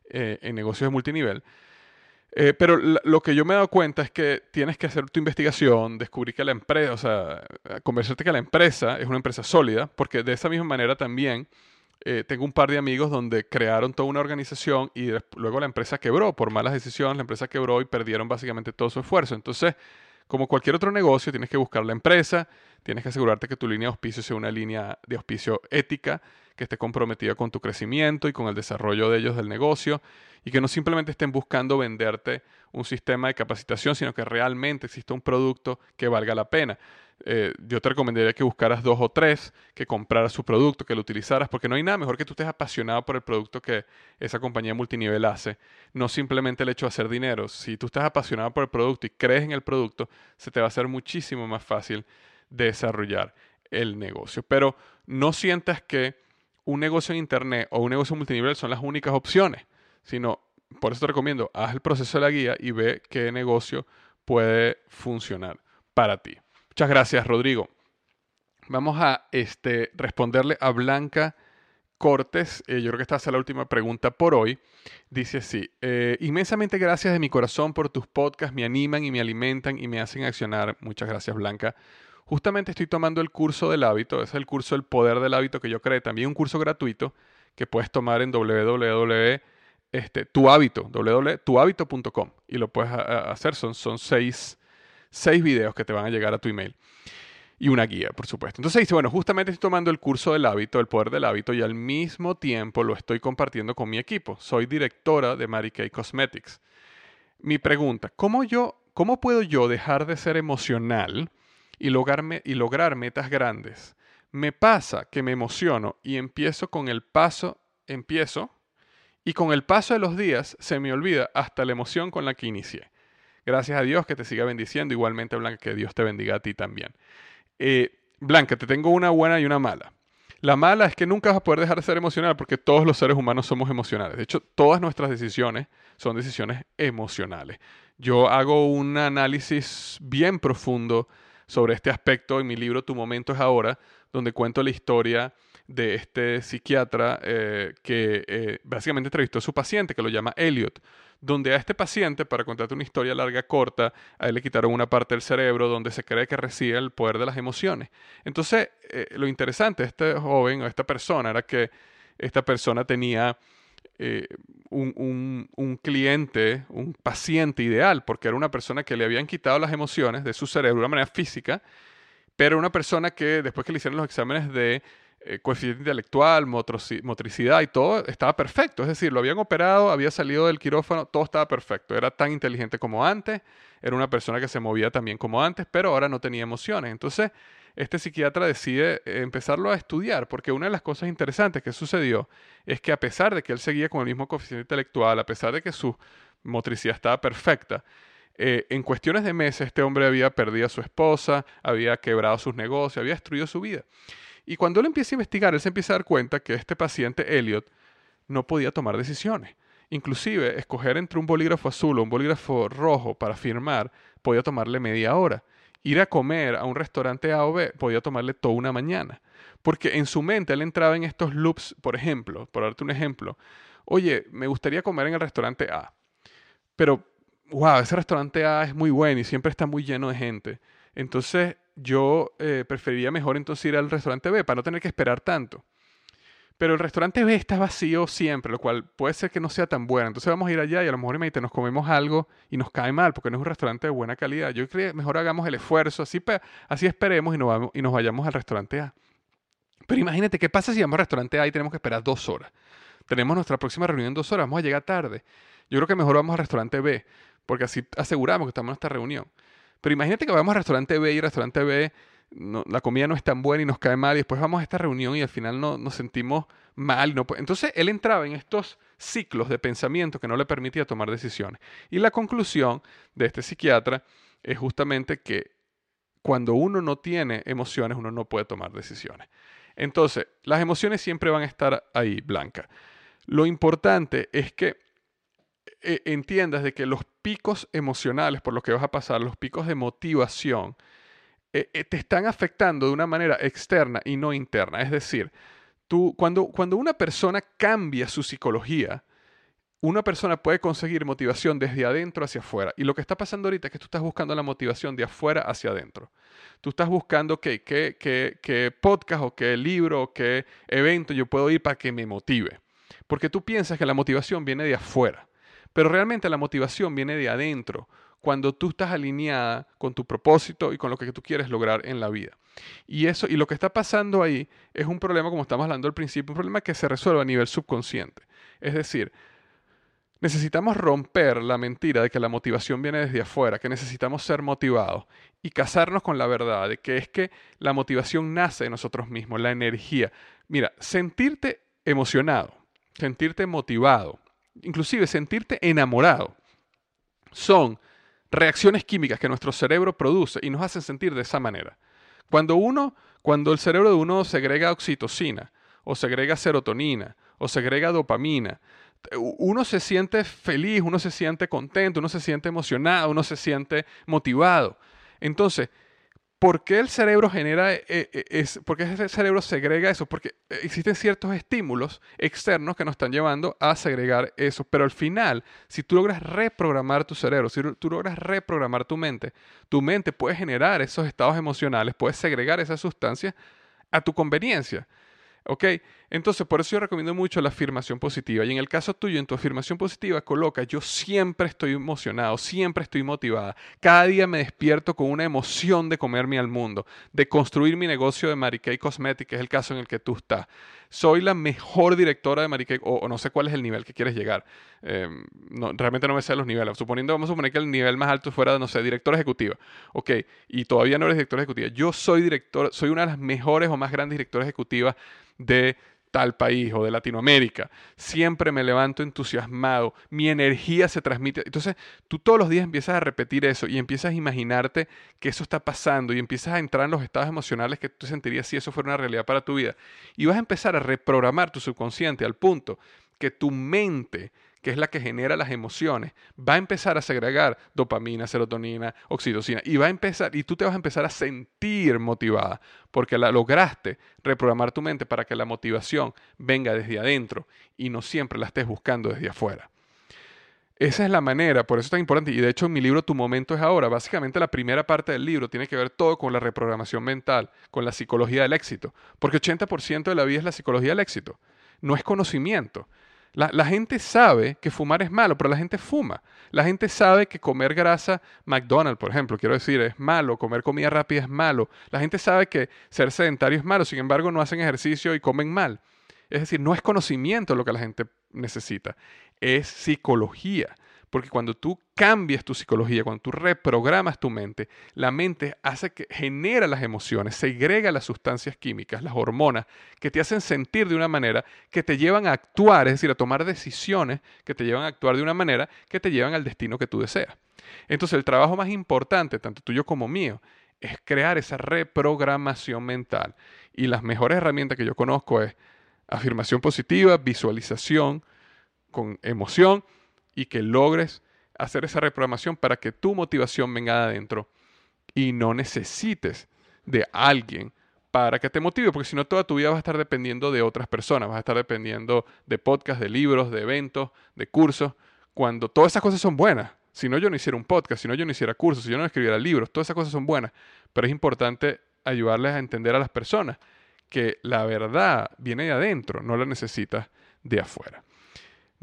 eh, en negocios de multinivel. Eh, pero lo que yo me he dado cuenta es que tienes que hacer tu investigación, descubrir que la empresa, o sea, convencerte que la empresa es una empresa sólida, porque de esa misma manera también eh, tengo un par de amigos donde crearon toda una organización y luego la empresa quebró por malas decisiones, la empresa quebró y perdieron básicamente todo su esfuerzo. Entonces, como cualquier otro negocio, tienes que buscar la empresa, tienes que asegurarte que tu línea de auspicio sea una línea de auspicio ética, que esté comprometida con tu crecimiento y con el desarrollo de ellos del negocio, y que no simplemente estén buscando venderte un sistema de capacitación, sino que realmente exista un producto que valga la pena. Eh, yo te recomendaría que buscaras dos o tres, que compraras su producto, que lo utilizaras, porque no hay nada mejor que tú estés apasionado por el producto que esa compañía multinivel hace, no simplemente el hecho de hacer dinero. Si tú estás apasionado por el producto y crees en el producto, se te va a hacer muchísimo más fácil desarrollar el negocio. Pero no sientas que un negocio en Internet o un negocio multinivel son las únicas opciones, sino, por eso te recomiendo, haz el proceso de la guía y ve qué negocio puede funcionar para ti. Muchas gracias, Rodrigo. Vamos a este, responderle a Blanca Cortes. Eh, yo creo que esta es la última pregunta por hoy. Dice así, eh, inmensamente gracias de mi corazón por tus podcasts, me animan y me alimentan y me hacen accionar. Muchas gracias, Blanca. Justamente estoy tomando el curso del hábito, es el curso El Poder del Hábito que yo creé, también un curso gratuito que puedes tomar en www. Este, tu hábito, www.tuhabito.com y lo puedes hacer, son, son seis seis videos que te van a llegar a tu email. Y una guía, por supuesto. Entonces dice, bueno, justamente estoy tomando el curso del hábito, el poder del hábito, y al mismo tiempo lo estoy compartiendo con mi equipo. Soy directora de Mary Cosmetics. Mi pregunta, ¿cómo, yo, ¿cómo puedo yo dejar de ser emocional y, lograrme, y lograr metas grandes? Me pasa que me emociono y empiezo con el paso, empiezo, y con el paso de los días se me olvida hasta la emoción con la que inicié. Gracias a Dios que te siga bendiciendo. Igualmente, Blanca, que Dios te bendiga a ti también. Eh, Blanca, te tengo una buena y una mala. La mala es que nunca vas a poder dejar de ser emocional porque todos los seres humanos somos emocionales. De hecho, todas nuestras decisiones son decisiones emocionales. Yo hago un análisis bien profundo sobre este aspecto en mi libro Tu momento es ahora, donde cuento la historia de este psiquiatra eh, que eh, básicamente entrevistó a su paciente, que lo llama Elliot, donde a este paciente, para contarte una historia larga, corta, a él le quitaron una parte del cerebro donde se cree que reside el poder de las emociones. Entonces, eh, lo interesante de este joven o esta persona era que esta persona tenía un, un, cliente, un paciente ideal, porque era una persona que le habían quitado las emociones de su cerebro de una manera física, pero una persona que después que le hicieron los exámenes de eh, coeficiente intelectual, motricidad y todo estaba perfecto. Es decir, lo habían operado, había salido del quirófano, todo estaba perfecto. Era tan inteligente como antes, era una persona que se movía también como antes, pero ahora no tenía emociones. Entonces, este psiquiatra decide empezarlo a estudiar, porque una de las cosas interesantes que sucedió es que a pesar de que él seguía con el mismo coeficiente intelectual, a pesar de que su motricidad estaba perfecta, eh, en cuestiones de meses este hombre había perdido a su esposa, había quebrado sus negocios, había destruido su vida. Y cuando él empieza a investigar, él se empieza a dar cuenta que este paciente, Elliot, no podía tomar decisiones. Inclusive, escoger entre un bolígrafo azul o un bolígrafo rojo para firmar podía tomarle media hora. Ir a comer a un restaurante A o B podía tomarle toda una mañana. Porque en su mente él entraba en estos loops, por ejemplo, por darte un ejemplo, oye, me gustaría comer en el restaurante A, pero, wow, ese restaurante A es muy bueno y siempre está muy lleno de gente. Entonces yo eh, preferiría mejor entonces ir al restaurante B para no tener que esperar tanto. Pero el restaurante B está vacío siempre, lo cual puede ser que no sea tan bueno. Entonces vamos a ir allá y a lo mejor nos comemos algo y nos cae mal porque no es un restaurante de buena calidad. Yo creo que mejor hagamos el esfuerzo, así, así esperemos y nos, y nos vayamos al restaurante A. Pero imagínate, ¿qué pasa si vamos al restaurante A y tenemos que esperar dos horas? Tenemos nuestra próxima reunión en dos horas, vamos a llegar tarde. Yo creo que mejor vamos al restaurante B, porque así aseguramos que estamos en esta reunión. Pero imagínate que vamos al restaurante B y el restaurante B la comida no es tan buena y nos cae mal y después vamos a esta reunión y al final no, nos sentimos mal. No, entonces él entraba en estos ciclos de pensamiento que no le permitía tomar decisiones. Y la conclusión de este psiquiatra es justamente que cuando uno no tiene emociones, uno no puede tomar decisiones. Entonces, las emociones siempre van a estar ahí, Blanca. Lo importante es que eh, entiendas de que los picos emocionales por los que vas a pasar, los picos de motivación, eh, eh, te están afectando de una manera externa y no interna. Es decir, tú, cuando, cuando una persona cambia su psicología, una persona puede conseguir motivación desde adentro hacia afuera. Y lo que está pasando ahorita es que tú estás buscando la motivación de afuera hacia adentro. Tú estás buscando qué, qué, qué, qué podcast o qué libro o qué evento yo puedo ir para que me motive. Porque tú piensas que la motivación viene de afuera. Pero realmente la motivación viene de adentro cuando tú estás alineada con tu propósito y con lo que tú quieres lograr en la vida. Y eso y lo que está pasando ahí es un problema como estamos hablando al principio, un problema que se resuelve a nivel subconsciente. Es decir, necesitamos romper la mentira de que la motivación viene desde afuera, que necesitamos ser motivados y casarnos con la verdad de que es que la motivación nace de nosotros mismos, la energía. Mira, sentirte emocionado, sentirte motivado, inclusive sentirte enamorado, son reacciones químicas que nuestro cerebro produce y nos hacen sentir de esa manera. Cuando uno, cuando el cerebro de uno segrega oxitocina, o segrega serotonina, o segrega dopamina, uno se siente feliz, uno se siente contento, uno se siente emocionado, uno se siente motivado. Entonces, ¿Por qué el cerebro genera, eh, eh, es, por qué el cerebro segrega eso? Porque existen ciertos estímulos externos que nos están llevando a segregar eso. Pero al final, si tú logras reprogramar tu cerebro, si tú logras reprogramar tu mente, tu mente puede generar esos estados emocionales, puede segregar esas sustancias a tu conveniencia. ¿Ok? Entonces, por eso yo recomiendo mucho la afirmación positiva. Y en el caso tuyo, en tu afirmación positiva, coloca, yo siempre estoy emocionado, siempre estoy motivada. Cada día me despierto con una emoción de comerme al mundo, de construir mi negocio de Mary Kay Cosmetics, que es el caso en el que tú estás. Soy la mejor directora de Mary Kay, o, no sé cuál es el nivel que quieres llegar. Em, realmente no me sé los niveles. Suponiendo, vamos a suponer que el nivel más alto fuera, no sé, directora ejecutiva. Ok, y todavía no eres directora ejecutiva. Yo soy director, soy una de las mejores o más grandes directoras ejecutivas de tal país o de Latinoamérica. Siempre me levanto entusiasmado, mi energía se transmite. Entonces, tú todos los días empiezas a repetir eso y empiezas a imaginarte que eso está pasando y empiezas a entrar en los estados emocionales que tú sentirías si eso fuera una realidad para tu vida. Y vas a empezar a reprogramar tu subconsciente al punto que tu mente que es la que genera las emociones, va a empezar a segregar dopamina, serotonina, oxitocina y va a empezar y tú te vas a empezar a sentir motivada porque la lograste reprogramar tu mente para que la motivación venga desde adentro y no siempre la estés buscando desde afuera. Esa es la manera, por eso es tan importante. Y de hecho, en mi libro Tu momento es ahora. Básicamente, la primera parte del libro tiene que ver todo con la reprogramación mental, con la psicología del éxito. Porque 80% de la vida es la psicología del éxito. No es conocimiento. La, gente sabe que fumar es malo, pero la gente fuma. La gente sabe que comer grasa, McDonald's, por ejemplo, quiero decir, es malo, comer comida rápida es malo. La gente sabe que ser sedentario es malo, sin embargo, no hacen ejercicio y comen mal. Es decir, no es conocimiento lo que la gente necesita, es psicología. Porque cuando tú cambias tu psicología, cuando tú reprogramas tu mente, la mente hace que genera las emociones, segrega las sustancias químicas, las hormonas, que te hacen sentir de una manera que te llevan a actuar, es decir, a tomar decisiones que te llevan a actuar de una manera que te llevan al destino que tú deseas. Entonces, el trabajo más importante, tanto tuyo como mío, es crear esa reprogramación mental. Y las mejores herramientas que yo conozco es afirmación positiva, visualización con emoción y que logres hacer esa reprogramación para que tu motivación venga de adentro y no necesites de alguien para que te motive, porque si no toda tu vida vas a estar dependiendo de otras personas, vas a estar dependiendo de podcasts, de libros, de eventos, de cursos, cuando todas esas cosas son buenas, Si no, yo no hiciera un podcast, si no, yo no hiciera cursos, si yo no escribiera libros. Todas esas cosas son buenas, pero es importante ayudarles a entender a las personas que la verdad viene de adentro, no la necesitas de afuera.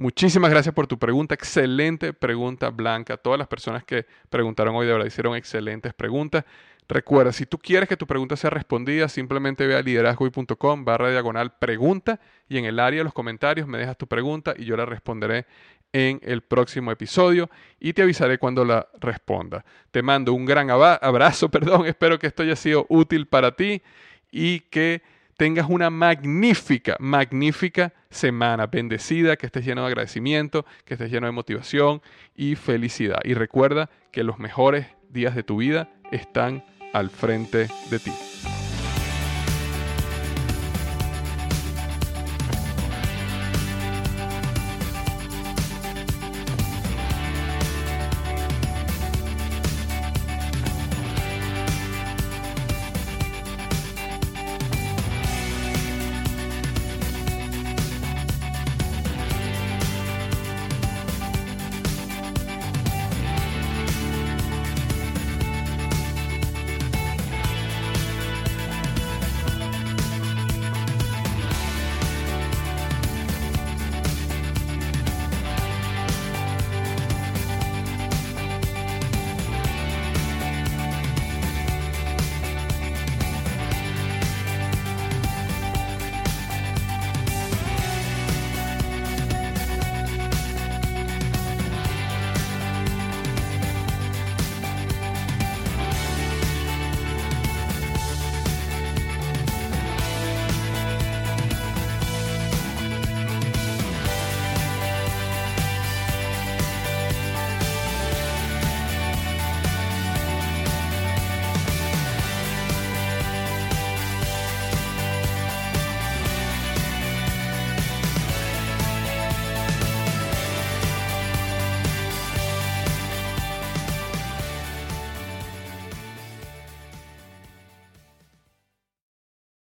Muchísimas gracias por tu pregunta, excelente pregunta Blanca. Todas las personas que preguntaron hoy de verdad hicieron excelentes preguntas. Recuerda, si tú quieres que tu pregunta sea respondida, simplemente ve a liderazgoy.com barra diagonal pregunta y en el área de los comentarios me dejas tu pregunta y yo la responderé en el próximo episodio y te avisaré cuando la responda. Te mando un gran abrazo, perdón, espero que esto haya sido útil para ti y que tengas una magnífica, magnífica semana, bendecida, que estés lleno de agradecimiento, que estés lleno de motivación y felicidad. Y recuerda que los mejores días de tu vida están al frente de ti.